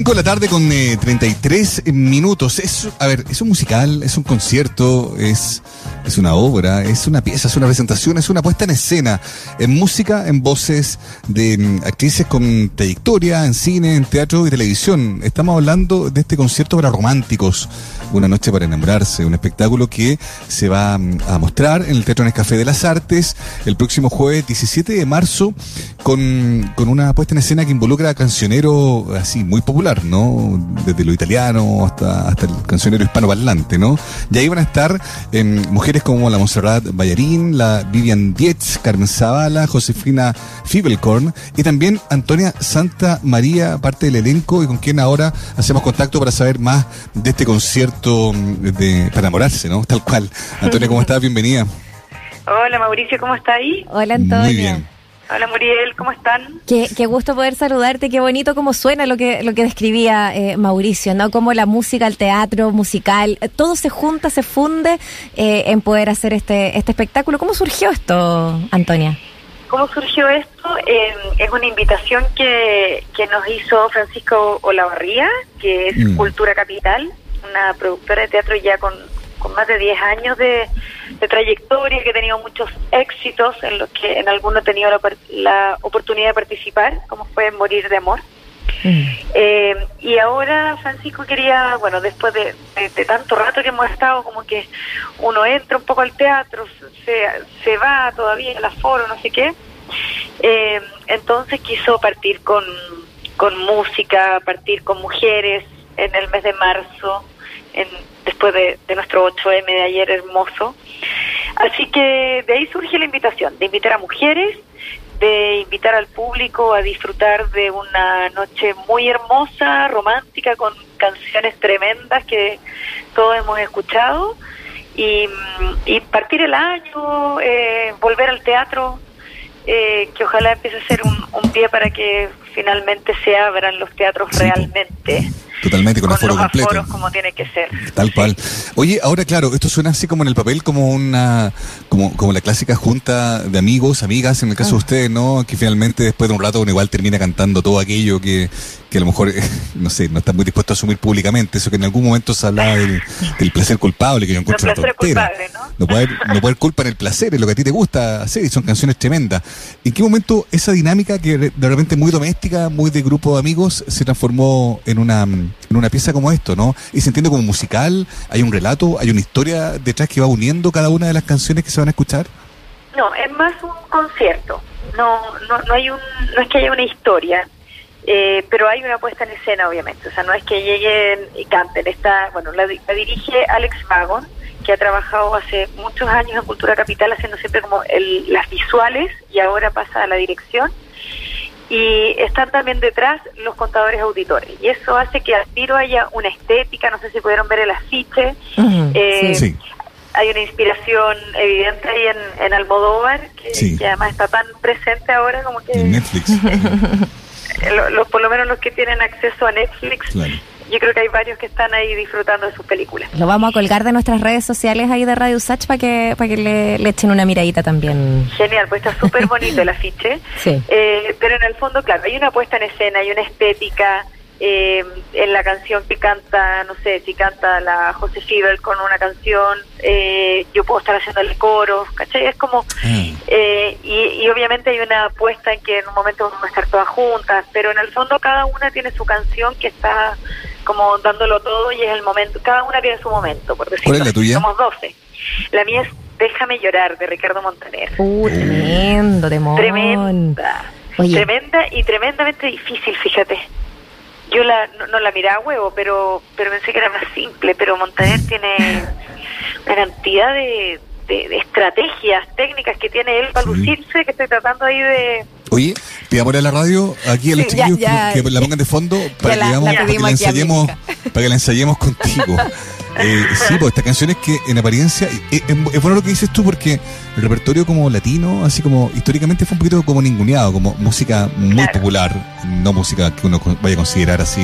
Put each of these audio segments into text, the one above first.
5 de la tarde con eh, 33 minutos. Es, a ver, es un musical, es un concierto, es, es una obra, es una pieza, es una presentación, es una puesta en escena, en música, en voces de mm, actrices con trayectoria, en cine, en teatro y televisión. Estamos hablando de este concierto para románticos, una noche para enamorarse, un espectáculo que se va mm, a mostrar en el Teatro Nescafé de las Artes el próximo jueves 17 de marzo con, con una puesta en escena que involucra a cancionero así muy popular. ¿No? Desde lo italiano hasta, hasta el cancionero hispanoparlante, ¿no? Y ahí van a estar eh, mujeres como la Montserrat Ballarín, la Vivian Dietz, Carmen Zavala, Josefina Fibelkorn y también Antonia Santa María, parte del elenco y con quien ahora hacemos contacto para saber más de este concierto de, para enamorarse, ¿no? Tal cual. Antonia, ¿cómo estás? Bienvenida. Hola Mauricio, ¿cómo está ahí? Hola Antonia. Muy bien. Hola Muriel, ¿cómo están? Qué, qué, gusto poder saludarte, qué bonito cómo suena lo que, lo que describía eh, Mauricio, ¿no? Como la música, el teatro musical, todo se junta, se funde eh, en poder hacer este, este espectáculo. ¿Cómo surgió esto, Antonia? ¿Cómo surgió esto? Eh, es una invitación que, que nos hizo Francisco Olavarría, que es mm. Cultura Capital, una productora de teatro ya con, con más de 10 años de, de, trayectoria, que ha tenido muchos éxitos, en los que en algunos he tenido la, la oportunidad de participar, como fue Morir de Amor. Mm. Eh, y ahora Francisco quería, bueno, después de, de, de, tanto rato que hemos estado, como que uno entra un poco al teatro, se, se va todavía al aforo, no sé qué. Eh, entonces quiso partir con, con música, partir con mujeres en el mes de marzo, en, después de, de, nuestro 8M de ayer hermoso. Así que de ahí surge la invitación, de invitar a mujeres, de invitar al público a disfrutar de una noche muy hermosa, romántica, con canciones tremendas que todos hemos escuchado, y, y partir el año, eh, volver al teatro, eh, que ojalá empiece a ser un, un, pie para que finalmente se abran los teatros realmente. Totalmente, con, con aforo los completo. aforos como tiene que ser. Tal cual. Oye, ahora claro, esto suena así como en el papel, como una, como, como la clásica junta de amigos, amigas, en el caso ah. de ustedes, ¿no? Que finalmente después de un rato uno igual termina cantando todo aquello que, que a lo mejor, no sé, no está muy dispuesto a asumir públicamente. Eso que en algún momento se hablaba del, del placer culpable, que yo encuentro una tontera. Culpable, ¿no? No, puede haber, no puede haber culpa en el placer, es lo que a ti te gusta hacer, y son canciones tremendas. ¿En qué momento esa dinámica que de repente muy doméstica, muy de grupo de amigos, se transformó en una, en una pieza como esto, ¿no? Y se entiende como musical, hay un relato, hay una historia detrás que va uniendo cada una de las canciones que se van a escuchar. No, es más un concierto. No, no, no hay un, no es que haya una historia, eh, pero hay una puesta en escena, obviamente. O sea, no es que lleguen y canten. Está, bueno, la, la dirige Alex Vagon, que ha trabajado hace muchos años en Cultura Capital haciendo siempre como el, las visuales y ahora pasa a la dirección y están también detrás los contadores auditores y eso hace que al tiro haya una estética, no sé si pudieron ver el afiche, uh -huh, eh, sí. hay una inspiración evidente ahí en, en Almodóvar, que, sí. que, además está tan presente ahora como que... En Netflix. lo, lo, por lo menos los que tienen acceso a Netflix. Claro yo creo que hay varios que están ahí disfrutando de sus películas. Lo vamos a colgar de nuestras redes sociales ahí de Radio Sach para que para que le, le, echen una miradita también. Genial, pues está súper bonito el afiche. Sí. Eh, pero en el fondo, claro, hay una puesta en escena, hay una estética. Eh, en la canción que canta, no sé, si canta la José Fibel con una canción, eh, yo puedo estar haciendo el coro, ¿cachai? Es como, mm. eh, y, y, obviamente hay una apuesta en que en un momento vamos a estar todas juntas, pero en el fondo cada una tiene su canción que está como dándolo todo y es el momento, cada una tiene su momento, por decirlo. ¿Cuál es la tuya? Somos 12. La mía es Déjame llorar, de Ricardo Montaner. Uh, tremendo, demon. Tremenda. Oye. Tremenda y tremendamente difícil, fíjate. Yo la, no, no la miraba a huevo, pero, pero pensé que era más simple, pero Montaner tiene una cantidad de, de, de, estrategias técnicas que tiene él para sí. lucirse que estoy tratando ahí de... Oye, pidámosle a la radio aquí a los sí, chiquillos ya, ya, que, que, la pongan de fondo para, que, digamos, para que, la ensayemos, para que la ensayemos contigo. Eh, sí, pues esta canción es que en apariencia es, es, bueno lo que dices tú porque el repertorio como latino, así como históricamente fue un poquito como ninguneado, como música muy claro. popular, no música que uno vaya a considerar así,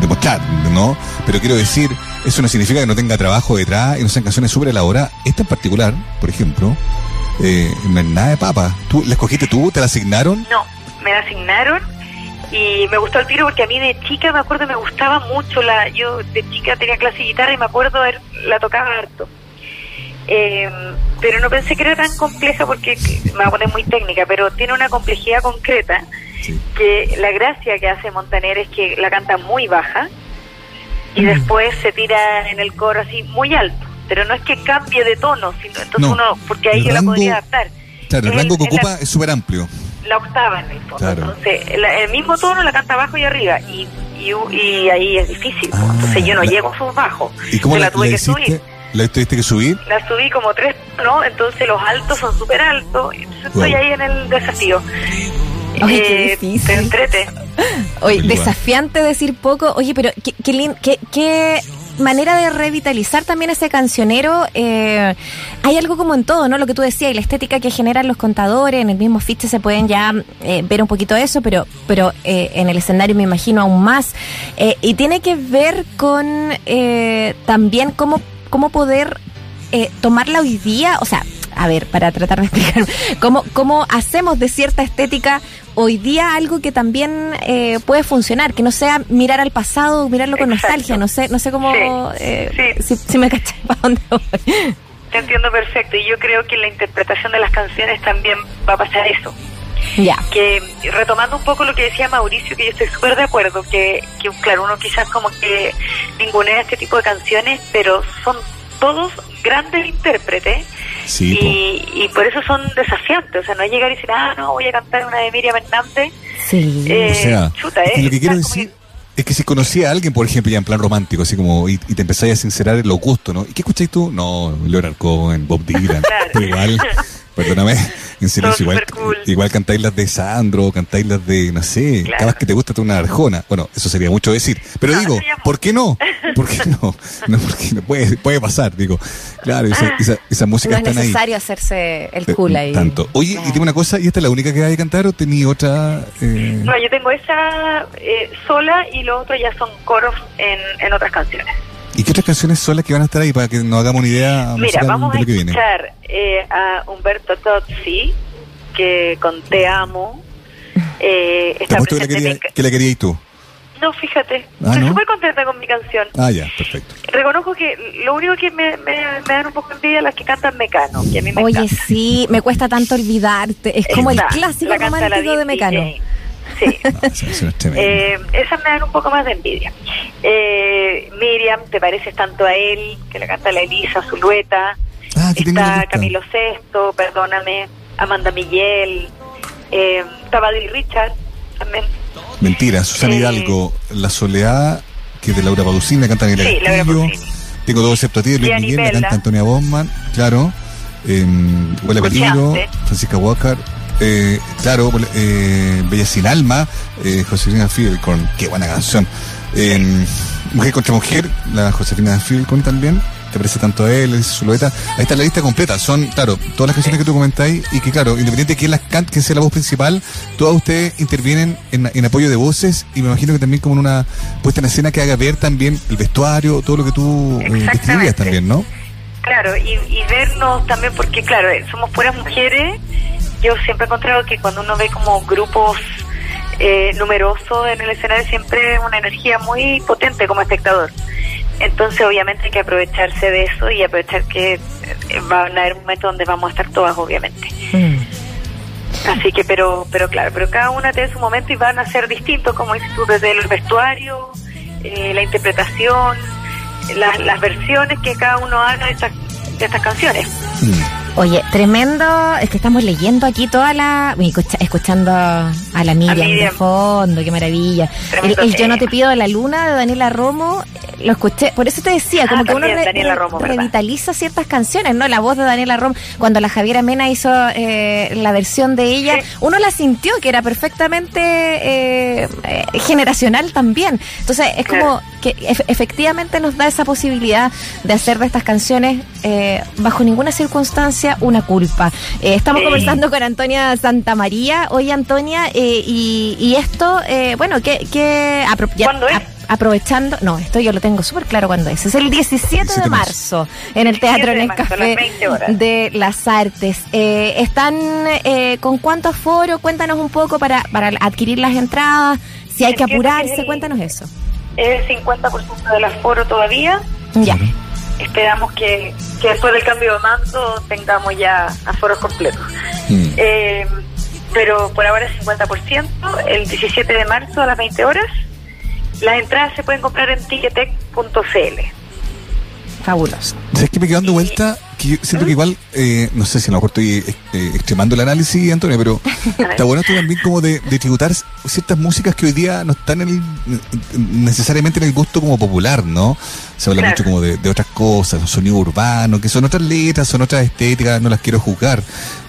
demostrar, ¿no? Pero quiero decir, eso no significa que no tenga trabajo detrás y no sean canciones súper elaboradas. Esta en particular, por ejemplo, eh, no es nada de papa. ¿Tú la escogiste tú? ¿Te la asignaron? No, me la asignaron y me gustó el tiro porque a mí de chica me acuerdo me gustaba mucho la yo de chica tenía clase de guitarra y me acuerdo la tocaba harto eh, pero no pensé que era tan compleja porque me voy a poner muy técnica pero tiene una complejidad concreta que la gracia que hace Montaner es que la canta muy baja y después se tira en el coro así muy alto pero no es que cambie de tono sino entonces uno porque ahí yo la podría adaptar claro el rango que ocupa es súper amplio la octava en el fondo. Entonces, el, mismo tono la canta abajo y arriba. Y, y, ahí es difícil. Ah, entonces, yo no llego a sus bajos. ¿Y cómo la, tuve que subir. ¿La tuviste que subir? La subí como tres, ¿no? Entonces, los altos son súper altos. Entonces, estoy ahí en el desafío. Oye, qué eh, entrete. Oye, desafiante decir poco. Oye, pero qué, qué, qué, qué manera de revitalizar también ese cancionero. Eh, hay algo como en todo, ¿no? Lo que tú decías, y la estética que generan los contadores, en el mismo fiche se pueden ya eh, ver un poquito eso, pero, pero eh, en el escenario me imagino aún más. y tiene que ver con también cómo, cómo poder tomarla hoy día, o sea, a ver, para tratar de explicar, ¿cómo, cómo hacemos de cierta estética hoy día algo que también eh, puede funcionar, que no sea mirar al pasado, mirarlo con nostalgia, no sé, no sé cómo, eh, Si, me caché para dónde voy. Te entiendo perfecto y yo creo que en la interpretación de las canciones también va a pasar eso. Ya. Que retomando un poco lo que decía Mauricio, que yo estoy súper de acuerdo, que, que claro, uno quizás como que ningunea este tipo de canciones, pero son todos grandes intérpretes y, por eso son desafiantes. O sea, no es llegar y decir, ah, no, voy a cantar una de Miriam Hernández. Sí. Eh, o sea, chuta, lo que quiero decir es que si conocía a alguien, por ejemplo, ya en plan romántico, así como, y, te empezáis a sincerar en lo gusto, ¿no? ¿Y qué escucháis tú? No, Leonard Cohen, Bob Dylan. Pero igual, perdóname, en silencio, igual, igual cantáis las de Sandro, cantáis las de, no sé, cada vez que te gusta una arjona. Bueno, eso sería mucho decir. Pero digo, ¿por qué no? ¿Por qué no? No, porque puede, puede pasar, digo. Claro, esa, ah. esa, esa música no es necesario hacerse el cool ahí. Tanto. Oye, y tengo una cosa, ¿y esta es la única que hay que cantar o tenía otra? Eh? No, yo tengo esa eh, sola y lo otro ya son coros en, en otras canciones. ¿Y qué otras canciones son las que van a estar ahí para que nos hagamos una idea Mira, vamos de lo que viene? a escuchar eh, a Humberto Tozzi, que con Te Amo. Eh, está que la, quería, que la querías tú. No, fíjate, ah, estoy súper contenta con mi canción. Ah, ya, perfecto. Reconozco que lo único que me, me, dan un poco de envidia las que cantan Mecano, que a mí me Oye, sí, me cuesta tanto olvidarte. Es como el clásico romántico de Mecano. Sí. eh, esas me dan un poco más de envidia. Eh, Miriam, te pareces tanto a él, que le canta la Elisa Zulueta. Ah, está Camilo Sesto, perdóname, Amanda Miguel, eh, Richard también. Mentira, Susana eh, Hidalgo, La Soledad, que es de Laura Pausini, canta en sí, Laura Tengo dos excepto a ti, Luis Miguel, la canta Antonia Bosman, claro. Eh, Huele Peligro, Francisca Walker, eh, claro, eh, Bella Sin Alma, eh, Josefina Fielcorn, qué buena canción. mujer contra Mujer, la Josefina Fielcorn también, te parece tanto a él, es su Ahí está la lista completa. Son, claro, todas las canciones que tú comentáis y que, claro, independiente de quién las cante, que sea la voz principal, todas ustedes intervienen en, apoyo de voces y me imagino que también como en una puesta en escena que haga ver también el vestuario, todo lo que tú eh, describías también, ¿no? Claro, y, y vernos también, porque, claro, somos puras mujeres yo siempre he encontrado que cuando uno ve como grupos eh, numerosos en el escenario siempre una energía muy potente como espectador. Entonces obviamente hay que aprovecharse de eso y aprovechar que eh, va a haber un momento donde vamos a estar todas obviamente. Mm. Así que, pero, pero claro, pero cada una tiene su momento y van a ser distintos, como dices tú, desde el vestuario, eh, la interpretación, las versiones que cada uno haga de estas, de estas canciones. Mm. Oye, tremendo, es que estamos leyendo aquí toda la... Escuchando a la Miriam, de fondo, qué maravilla. El, Yo no te pido de la luna de Daniela Romo, lo escuché, por eso te decía, como ah, que uno revitaliza ciertas canciones, ¿no? La voz de Daniela Romo, cuando la Javiera Mena hizo eh, la versión de ella, uno la sintió que era perfectamente eh, eh, generacional también. Entonces, es como que efectivamente nos da esa posibilidad de hacer de estas canciones bajo ninguna circunstancia una culpa. Eh, estamos conversando con Antonia Santamaría. Hoy, Antonia, eh, y, esto, eh, bueno, que... que ¿Cuándo es? aprovechando, no, esto yo lo tengo súper claro cuando es, es el 17 de marzo en el Teatro en el Café de las Artes. ¿Están con cuánto aforo? Cuéntanos un poco para, para adquirir las entradas, Si hay que apurarse, cuéntanos eso. Es el 50% del aforo todavía. Ya. Esperamos que, que después del cambio de mando tengamos ya aforos completos. Mm. Eh, pero por ahora es 50%, el 17 de marzo a las 20 horas. Las entradas se pueden comprar en ticketek.cl. Fabuloso. ¿Sabes que me quedo dando vuelta? Que yo siento que igual, eh, no sé si a lo mejor estoy eh, extremando el análisis, Antonio, pero está bueno esto también como de, de tributar ciertas músicas que hoy día no están en el- necesariamente en el gusto como popular, ¿no? Se habla Claro. mucho como de, de otras cosas, los sonidos urbanos, que son otras letras, son otras estéticas, no las quiero juzgar,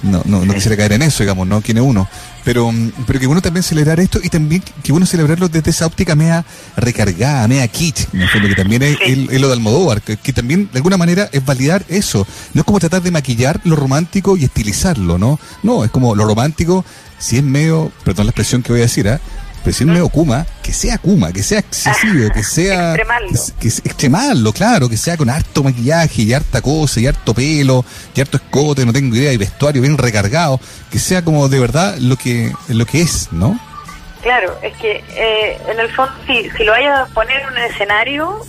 no, no, no quisiera caer en eso, digamos, ¿no? ¿Quién es uno? Pero, mm, pero que bueno también celebrar esto y también que bueno celebrarlo desde esa óptica media recargada, media kitsch, fondo, que también es, Sí. es- es lo de Almodóvar, que, que también de alguna manera es validar eso. No es como tratar de maquillar lo romántico y estilizarlo, ¿no? No, es como lo romántico, si es medio, perdón la expresión que voy a decir, ¿ah? Si es medio Kuma, que sea Kuma, que sea excesivo, que sea... Extremarlo. que- que extremarlo, claro, que sea con harto maquillaje y harta cosa y harto pelo y harto escote, no tengo idea, y vestuario bien recargado, que sea como de verdad lo que, lo que es, ¿no? Claro, es que eh, en el fondo, si, si lo vaya a poner en un escenario,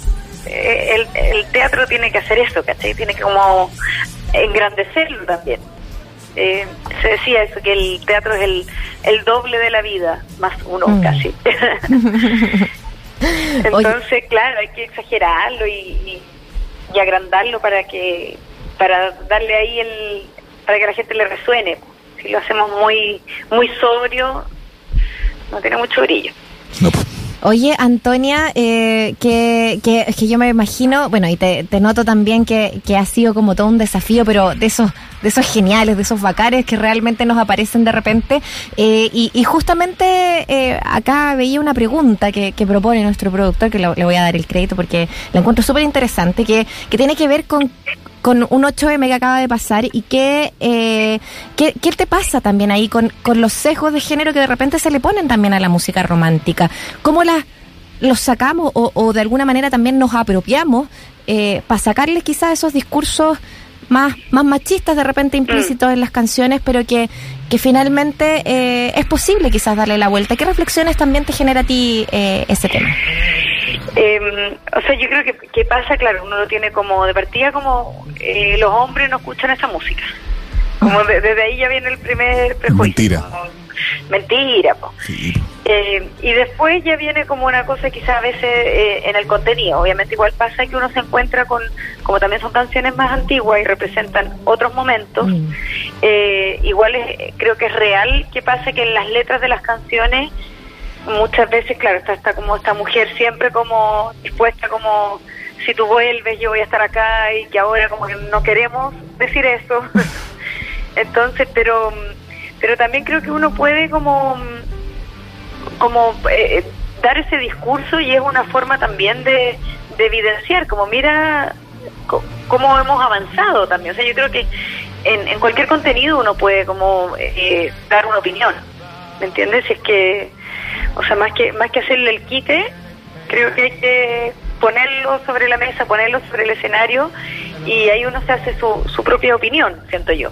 eh, el, el teatro tiene que hacer eso, ¿cachai? Tiene que como engrandecerlo también. Eh, se decía eso, que el teatro es el, el doble de la vida, más uno Mm. casi. Entonces, claro, hay que exagerarlo y, y, y agrandarlo para que para darle ahí el para que a la gente le resuene. Si lo hacemos muy muy sobrio, no tiene mucho brillo. No, pues. Oye, Antonia, eh, que, que, que yo me imagino, bueno, y te, noto también que, que ha sido como todo un desafío, pero de esos, de esos geniales, de esos bacares que realmente nos aparecen de repente. Eh, y, y justamente eh, acá veía una pregunta que, que propone nuestro productor, que lo- le voy a dar el crédito porque la encuentro súper interesante, que, que tiene que ver con con un 8M que acaba de pasar y qué, eh, qué, qué te pasa también ahí con, con los sesgos de género que de repente se le ponen también a la música romántica. ¿Cómo las los sacamos o, o de alguna manera también nos apropiamos eh, para sacarles quizás esos discursos más, más machistas de repente implícitos en las canciones, pero que, que finalmente eh, es posible quizás darle la vuelta? ¿Qué reflexiones también te genera a ti eh, ese tema? Eh, o sea, yo creo que, que pasa, claro, uno lo tiene como de partida como eh, los hombres no escuchan esa música. Como de- desde ahí ya viene el primer prejuicio. Mentira. Como, Mentira, po. Sí. Eh, y después ya viene como una cosa quizás a veces eh, en el contenido. Obviamente igual pasa que uno se encuentra con, como también son canciones más antiguas y representan otros momentos, Mm. eh, igual es- creo que es real que pasa que en las letras de las canciones muchas veces, claro, está, está como esta mujer siempre como dispuesta como si tú vuelves yo voy a estar acá y que ahora como que no queremos decir eso. Entonces, pero pero también creo que uno puede como como eh, dar ese discurso y es una forma también de, de evidenciar, como mira cómo hemos avanzado también. O sea, yo creo que en, en cualquier contenido uno puede como eh, dar una opinión, ¿me entiendes? Si es que, o sea, más que más que hacerle el quite, creo que hay que ponerlo sobre la mesa, ponerlo sobre el escenario y ahí uno se hace su, su propia opinión, siento yo.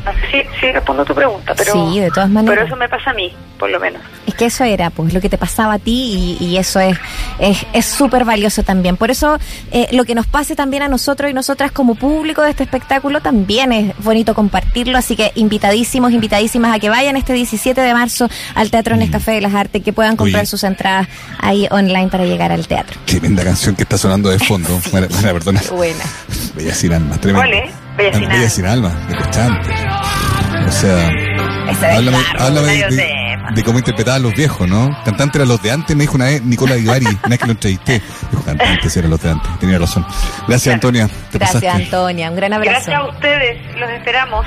Mm. No sé si, si respondo tu pregunta, pero, Sí, de todas maneras. pero eso me pasa a mí, por lo menos. Es que eso era, pues, lo que te pasaba a ti y, y eso es es es súper valioso también. Por eso, eh, lo que nos pase también a nosotros y nosotras como público de este espectáculo también es bonito compartirlo. Así que invitadísimos, invitadísimas a que vayan este 17 de marzo al Teatro Nescafé de las Artes, que puedan comprar Oye. sus entradas ahí online para llegar al teatro. Tremenda canción que está sonando de fondo. Bueno, bueno, perdona. Buena. Bella sin alma, tremenda. ¿Cuál es? Bella sin Bella alma. sin alma, escuchante. O sea, háblame, háblame de, de cómo interpretaban los viejos, ¿no? Cantante eran los de antes, me dijo una vez Nicola Ibarri, una vez que lo entrevisté. Dijo, cantantes eran los de antes, tenía razón. Gracias, Antonia. Te Gracias, pasaste. Antonia. Un gran abrazo. Gracias a ustedes, los esperamos